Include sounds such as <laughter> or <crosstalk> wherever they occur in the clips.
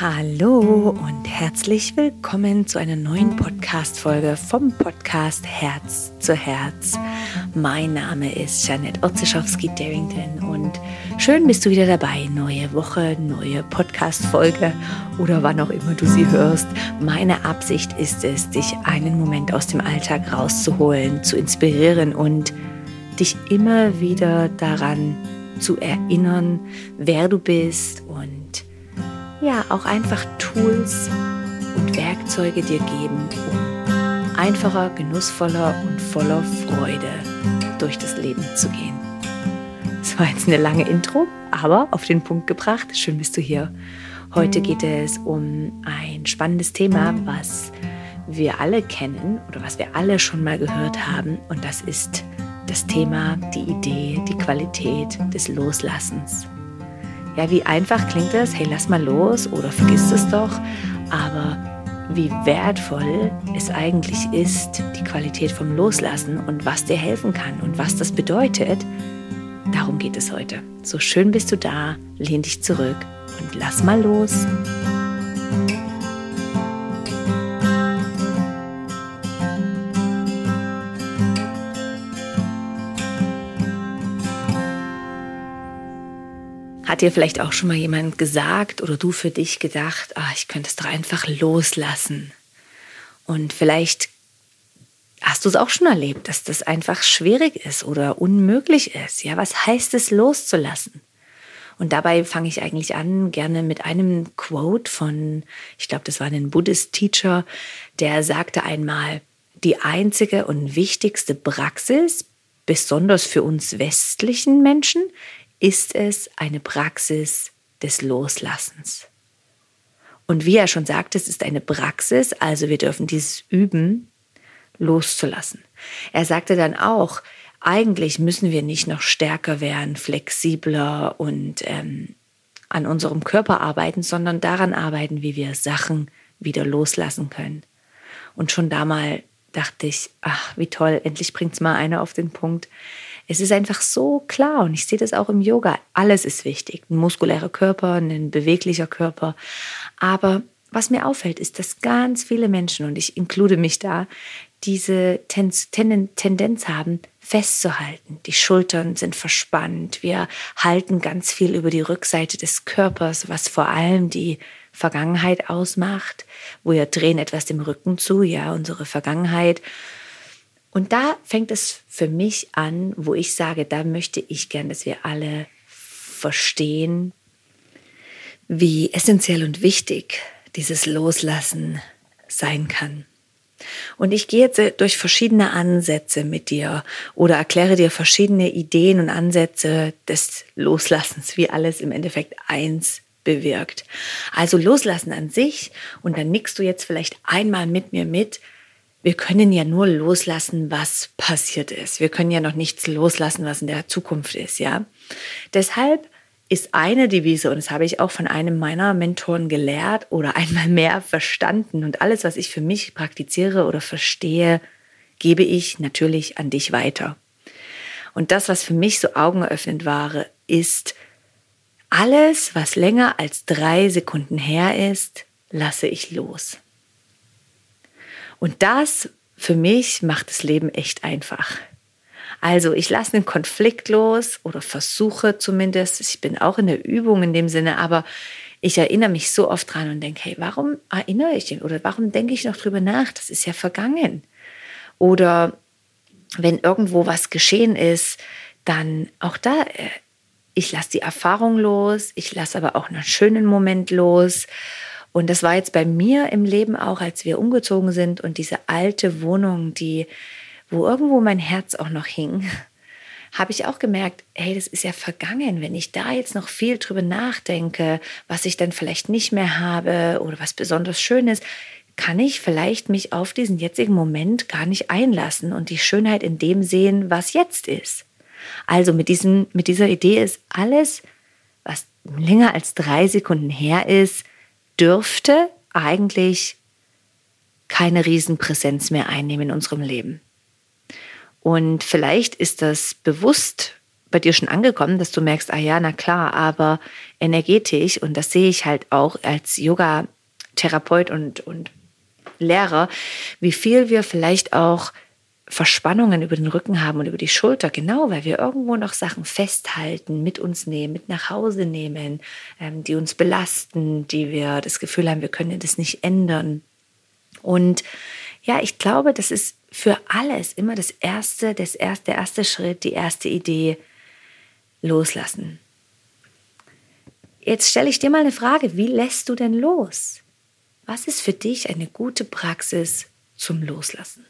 Hallo und herzlich willkommen zu einer neuen Podcast-Folge vom Podcast Herz zu Herz. Mein Name ist Janet Otzischowski-Darrington und schön bist du wieder dabei. Neue Woche, neue Podcast-Folge oder wann auch immer du sie hörst. Meine Absicht ist es, dich einen Moment aus dem Alltag rauszuholen, zu inspirieren und dich immer wieder daran zu erinnern, wer du bist und ja, auch einfach Tools und Werkzeuge dir geben, um einfacher, genussvoller und voller Freude durch das Leben zu gehen. Das war jetzt eine lange Intro, aber auf den Punkt gebracht. Schön bist du hier. Heute geht es um ein spannendes Thema, was wir alle kennen oder was wir alle schon mal gehört haben. Und das ist das Thema, die Idee, die Qualität des Loslassens. Ja, wie einfach klingt das? Hey, lass mal los oder vergiss es doch. Aber wie wertvoll es eigentlich ist, die Qualität vom Loslassen und was dir helfen kann und was das bedeutet, darum geht es heute. So schön bist du da, lehn dich zurück und lass mal los. Dir vielleicht auch schon mal jemand gesagt oder du für dich gedacht, ah, ich könnte es doch einfach loslassen? Und vielleicht hast du es auch schon erlebt, dass das einfach schwierig ist oder unmöglich ist. Ja, was heißt es loszulassen? Und dabei fange ich eigentlich an, gerne mit einem Quote von, ich glaube, das war ein Buddhist-Teacher, der sagte einmal, die einzige und wichtigste Praxis, besonders für uns westlichen Menschen, ist es eine Praxis des Loslassens. Und wie er schon sagte, es ist eine Praxis, also wir dürfen dieses üben, loszulassen. Er sagte dann auch, eigentlich müssen wir nicht noch stärker werden, flexibler und ähm, an unserem Körper arbeiten, sondern daran arbeiten, wie wir Sachen wieder loslassen können. Und schon damals dachte ich, ach, wie toll, endlich bringt es mal einer auf den Punkt. Es ist einfach so klar und ich sehe das auch im Yoga. Alles ist wichtig. Ein muskulärer Körper, ein beweglicher Körper. Aber was mir auffällt, ist, dass ganz viele Menschen, und ich inklude mich da, diese Tendenz haben, festzuhalten. Die Schultern sind verspannt. Wir halten ganz viel über die Rückseite des Körpers, was vor allem die Vergangenheit ausmacht. Wir drehen etwas dem Rücken zu, ja, unsere Vergangenheit. Und da fängt es für mich an, wo ich sage, da möchte ich gern, dass wir alle verstehen, wie essentiell und wichtig dieses Loslassen sein kann. Und ich gehe jetzt durch verschiedene Ansätze mit dir oder erkläre dir verschiedene Ideen und Ansätze des Loslassens, wie alles im Endeffekt eins bewirkt. Also loslassen an sich und dann nickst du jetzt vielleicht einmal mit mir mit, wir können ja nur loslassen, was passiert ist. Wir können ja noch nichts loslassen, was in der Zukunft ist, ja. Deshalb ist eine Devise, und das habe ich auch von einem meiner Mentoren gelehrt oder <laughs> einmal mehr verstanden und alles, was ich für mich praktiziere oder verstehe, gebe ich natürlich an dich weiter. Und das, was für mich so augeneröffnend war, ist, alles, was länger als drei Sekunden her ist, lasse ich los. Und das für mich macht das Leben echt einfach. Also ich lasse einen Konflikt los oder versuche zumindest, ich bin auch in der Übung in dem Sinne, aber ich erinnere mich so oft dran und denke, hey, warum erinnere ich ihn oder warum denke ich noch drüber nach? Das ist ja vergangen. Oder wenn irgendwo was geschehen ist, dann auch da, äh, ich lasse die Erfahrung los, ich lasse aber auch einen schönen Moment los und das war jetzt bei mir im Leben auch, als wir umgezogen sind und diese alte Wohnung, die, wo irgendwo mein Herz auch noch hing, <laughs> habe ich auch gemerkt, hey, das ist ja vergangen. Wenn ich da jetzt noch viel drüber nachdenke, was ich dann vielleicht nicht mehr habe oder was besonders schön ist, kann ich vielleicht mich auf diesen jetzigen Moment gar nicht einlassen und die Schönheit in dem sehen, was jetzt ist. Also mit, diesem, mit dieser Idee ist alles, was länger als drei Sekunden her ist, dürfte eigentlich keine Riesenpräsenz mehr einnehmen in unserem Leben. Und vielleicht ist das bewusst bei dir schon angekommen, dass du merkst, ah ja, na klar, aber energetisch, und das sehe ich halt auch als Yoga-Therapeut und, und Lehrer, wie viel wir vielleicht auch Verspannungen über den Rücken haben und über die Schulter, genau, weil wir irgendwo noch Sachen festhalten, mit uns nehmen, mit nach Hause nehmen, ähm, die uns belasten, die wir das Gefühl haben, wir können das nicht ändern. Und ja, ich glaube, das ist für alles immer das erste, das erste, der erste Schritt, die erste Idee, loslassen. Jetzt stelle ich dir mal eine Frage, wie lässt du denn los? Was ist für dich eine gute Praxis zum Loslassen?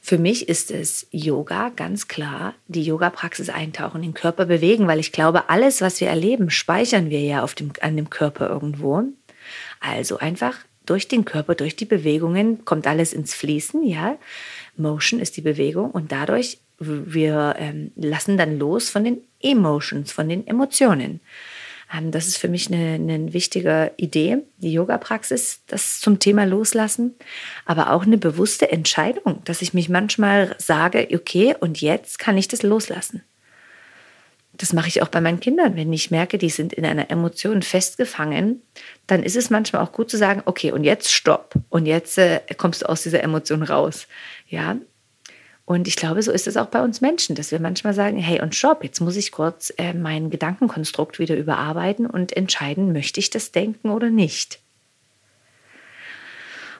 Für mich ist es Yoga, ganz klar, die Yoga-Praxis eintauchen, den Körper bewegen, weil ich glaube, alles, was wir erleben, speichern wir ja auf dem, an dem Körper irgendwo. Also einfach durch den Körper, durch die Bewegungen kommt alles ins Fließen, ja. Motion ist die Bewegung und dadurch wir ähm, lassen dann los von den Emotions, von den Emotionen. Ähm, das ist für mich eine, eine wichtige Idee, die Yoga-Praxis, das zum Thema Loslassen, aber auch eine bewusste Entscheidung, dass ich mich manchmal sage, okay, und jetzt kann ich das loslassen. Das mache ich auch bei meinen Kindern. Wenn ich merke, die sind in einer Emotion festgefangen, dann ist es manchmal auch gut zu sagen, okay, und jetzt stopp. Und jetzt äh, kommst du aus dieser Emotion raus. Ja, und ich glaube, so ist es auch bei uns Menschen, dass wir manchmal sagen, hey und stopp, jetzt muss ich kurz äh, mein Gedankenkonstrukt wieder überarbeiten und entscheiden, möchte ich das denken oder nicht.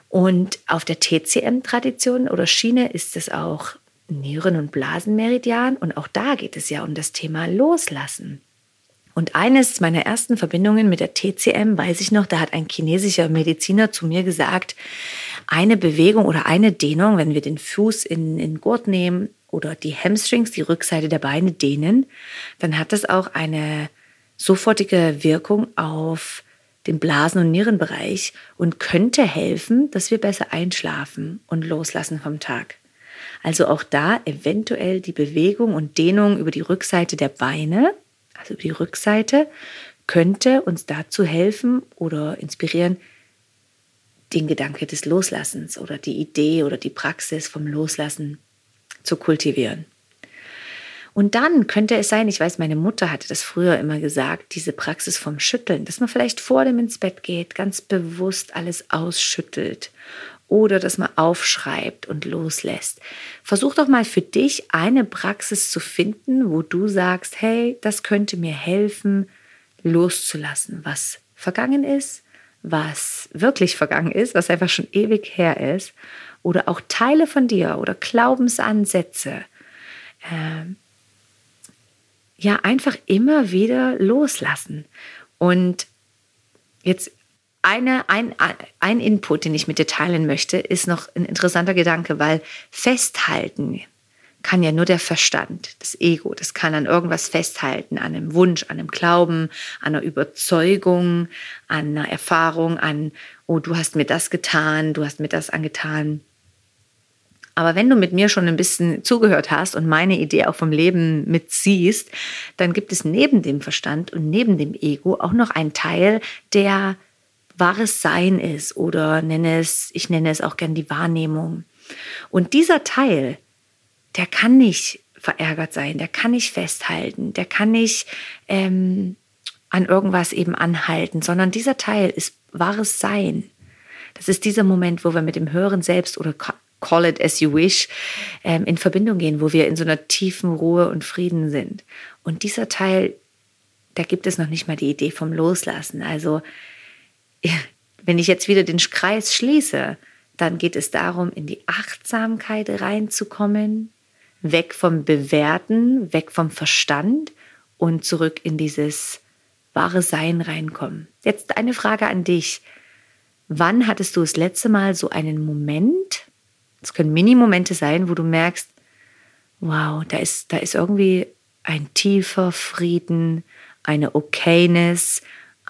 Und auf der TCM-Tradition oder Schiene ist es auch Nieren- und Blasenmeridian und auch da geht es ja um das Thema Loslassen. Und eines meiner ersten Verbindungen mit der TCM weiß ich noch, da hat ein chinesischer Mediziner zu mir gesagt, eine Bewegung oder eine Dehnung, wenn wir den Fuß in den Gurt nehmen oder die Hamstrings, die Rückseite der Beine dehnen, dann hat das auch eine sofortige Wirkung auf den Blasen- und Nierenbereich und könnte helfen, dass wir besser einschlafen und loslassen vom Tag. Also auch da eventuell die Bewegung und Dehnung über die Rückseite der Beine also die Rückseite, könnte uns dazu helfen oder inspirieren, den Gedanke des Loslassens oder die Idee oder die Praxis vom Loslassen zu kultivieren. Und dann könnte es sein, ich weiß, meine Mutter hatte das früher immer gesagt, diese Praxis vom Schütteln, dass man vielleicht vor dem ins Bett geht, ganz bewusst alles ausschüttelt oder dass man aufschreibt und loslässt. Versuch doch mal für dich eine Praxis zu finden, wo du sagst, hey, das könnte mir helfen, loszulassen, was vergangen ist, was wirklich vergangen ist, was einfach schon ewig her ist, oder auch Teile von dir oder Glaubensansätze. Ähm, ja, einfach immer wieder loslassen. Und jetzt eine, ein, ein Input, den ich mit dir teilen möchte, ist noch ein interessanter Gedanke, weil festhalten kann ja nur der Verstand, das Ego. Das kann an irgendwas festhalten, an einem Wunsch, an einem Glauben, an einer Überzeugung, an einer Erfahrung, an, oh, du hast mir das getan, du hast mir das angetan. Aber wenn du mit mir schon ein bisschen zugehört hast und meine Idee auch vom Leben mitziehst, dann gibt es neben dem Verstand und neben dem Ego auch noch einen Teil, der wahres Sein ist oder nenne es, ich nenne es auch gern die Wahrnehmung. Und dieser Teil, der kann nicht verärgert sein, der kann nicht festhalten, der kann nicht ähm, an irgendwas eben anhalten, sondern dieser Teil ist wahres Sein. Das ist dieser Moment, wo wir mit dem höheren Selbst oder call it as you wish ähm, in Verbindung gehen, wo wir in so einer tiefen Ruhe und Frieden sind. Und dieser Teil, da gibt es noch nicht mal die Idee vom Loslassen. Also wenn ich jetzt wieder den Kreis schließe, dann geht es darum, in die Achtsamkeit reinzukommen, weg vom Bewerten, weg vom Verstand und zurück in dieses wahre Sein reinkommen. Jetzt eine Frage an dich. Wann hattest du das letzte Mal so einen Moment, es können Mini-Momente sein, wo du merkst, wow, da ist, da ist irgendwie ein tiefer Frieden, eine Okayness,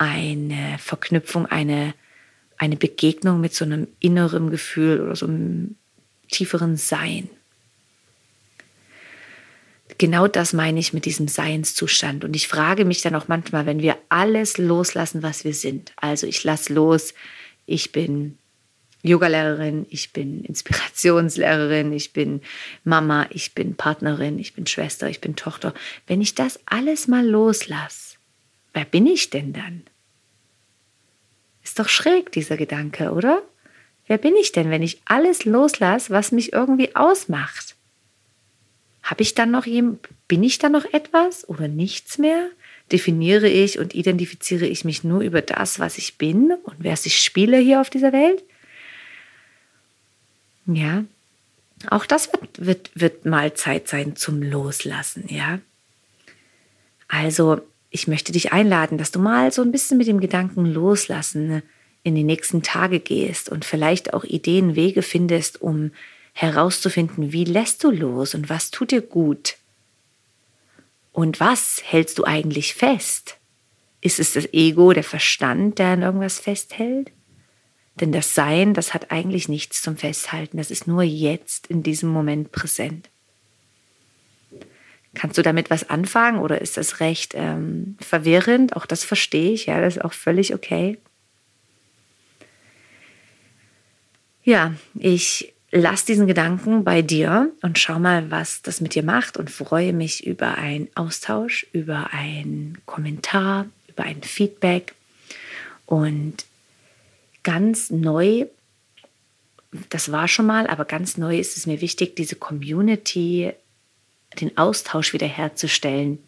eine Verknüpfung, eine, eine Begegnung mit so einem inneren Gefühl oder so einem tieferen Sein. Genau das meine ich mit diesem Seinszustand. Und ich frage mich dann auch manchmal, wenn wir alles loslassen, was wir sind. Also ich lasse los, ich bin Yogalehrerin, ich bin Inspirationslehrerin, ich bin Mama, ich bin Partnerin, ich bin Schwester, ich bin Tochter. Wenn ich das alles mal loslasse, wer bin ich denn dann? Ist doch schräg, dieser Gedanke, oder? Wer bin ich denn, wenn ich alles loslasse, was mich irgendwie ausmacht? Habe ich dann noch jemand, bin ich dann noch etwas oder nichts mehr? Definiere ich und identifiziere ich mich nur über das, was ich bin und wer ich spiele hier auf dieser Welt? Ja, auch das wird, wird, wird mal Zeit sein zum Loslassen, ja. Also, ich möchte dich einladen, dass du mal so ein bisschen mit dem Gedanken loslassen in die nächsten Tage gehst und vielleicht auch Ideen, Wege findest, um herauszufinden, wie lässt du los und was tut dir gut. Und was hältst du eigentlich fest? Ist es das Ego, der Verstand, der an irgendwas festhält? Denn das Sein, das hat eigentlich nichts zum Festhalten. Das ist nur jetzt in diesem Moment präsent. Kannst du damit was anfangen oder ist das recht ähm, verwirrend? Auch das verstehe ich, ja, das ist auch völlig okay. Ja, ich lass diesen Gedanken bei dir und schau mal, was das mit dir macht und freue mich über einen Austausch, über einen Kommentar, über ein Feedback. Und ganz neu, das war schon mal, aber ganz neu ist es mir wichtig, diese Community, den Austausch wiederherzustellen.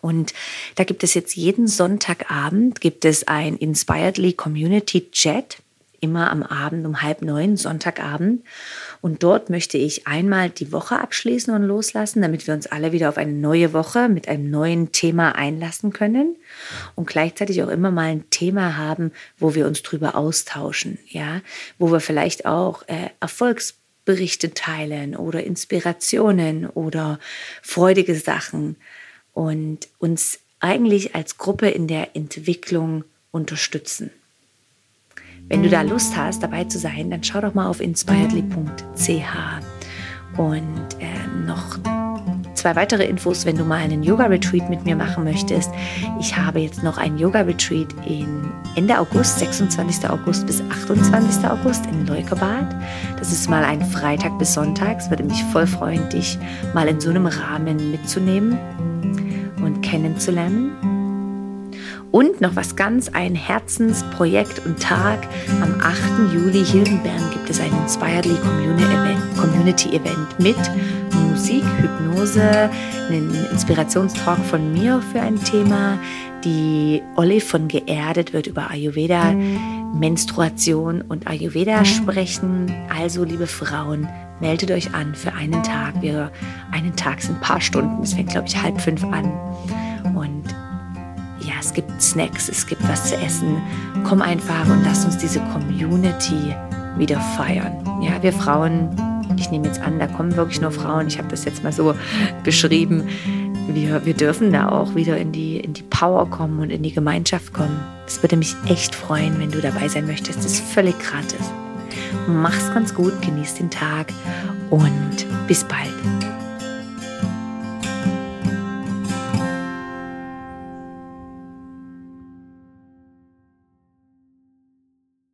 Und da gibt es jetzt jeden Sonntagabend gibt es ein Inspiredly Community Chat immer am Abend um halb neun, Sonntagabend. Und dort möchte ich einmal die Woche abschließen und loslassen, damit wir uns alle wieder auf eine neue Woche mit einem neuen Thema einlassen können und gleichzeitig auch immer mal ein Thema haben, wo wir uns drüber austauschen, ja, wo wir vielleicht auch äh, Erfolgsberichte teilen oder Inspirationen oder freudige Sachen und uns eigentlich als Gruppe in der Entwicklung unterstützen. Wenn du da Lust hast, dabei zu sein, dann schau doch mal auf inspiredly.ch und äh, noch zwei weitere Infos, wenn du mal einen Yoga-Retreat mit mir machen möchtest. Ich habe jetzt noch einen Yoga-Retreat Ende August, 26. August bis 28. August in Leukebad. Das ist mal ein Freitag bis Sonntag. Es würde mich voll freuen, dich mal in so einem Rahmen mitzunehmen und kennenzulernen. Und noch was ganz, ein Herzensprojekt und Tag. Am 8. Juli hier in Bern gibt es ein Inspiredly Community Event mit Musik, Hypnose, einen Inspirationstalk von mir für ein Thema. Die Olive von Geerdet wird über Ayurveda, Menstruation und Ayurveda sprechen. Also, liebe Frauen, meldet euch an für einen Tag. Wir, einen Tag sind ein paar Stunden. Es fängt, glaube ich, halb fünf an. Es gibt Snacks, es gibt was zu essen. Komm einfach und lass uns diese Community wieder feiern. Ja, wir Frauen, ich nehme jetzt an, da kommen wirklich nur Frauen. Ich habe das jetzt mal so <laughs> beschrieben. Wir, wir dürfen da auch wieder in die, in die Power kommen und in die Gemeinschaft kommen. Es würde mich echt freuen, wenn du dabei sein möchtest. Das ist völlig gratis. Mach's ganz gut, genieß den Tag und bis bald.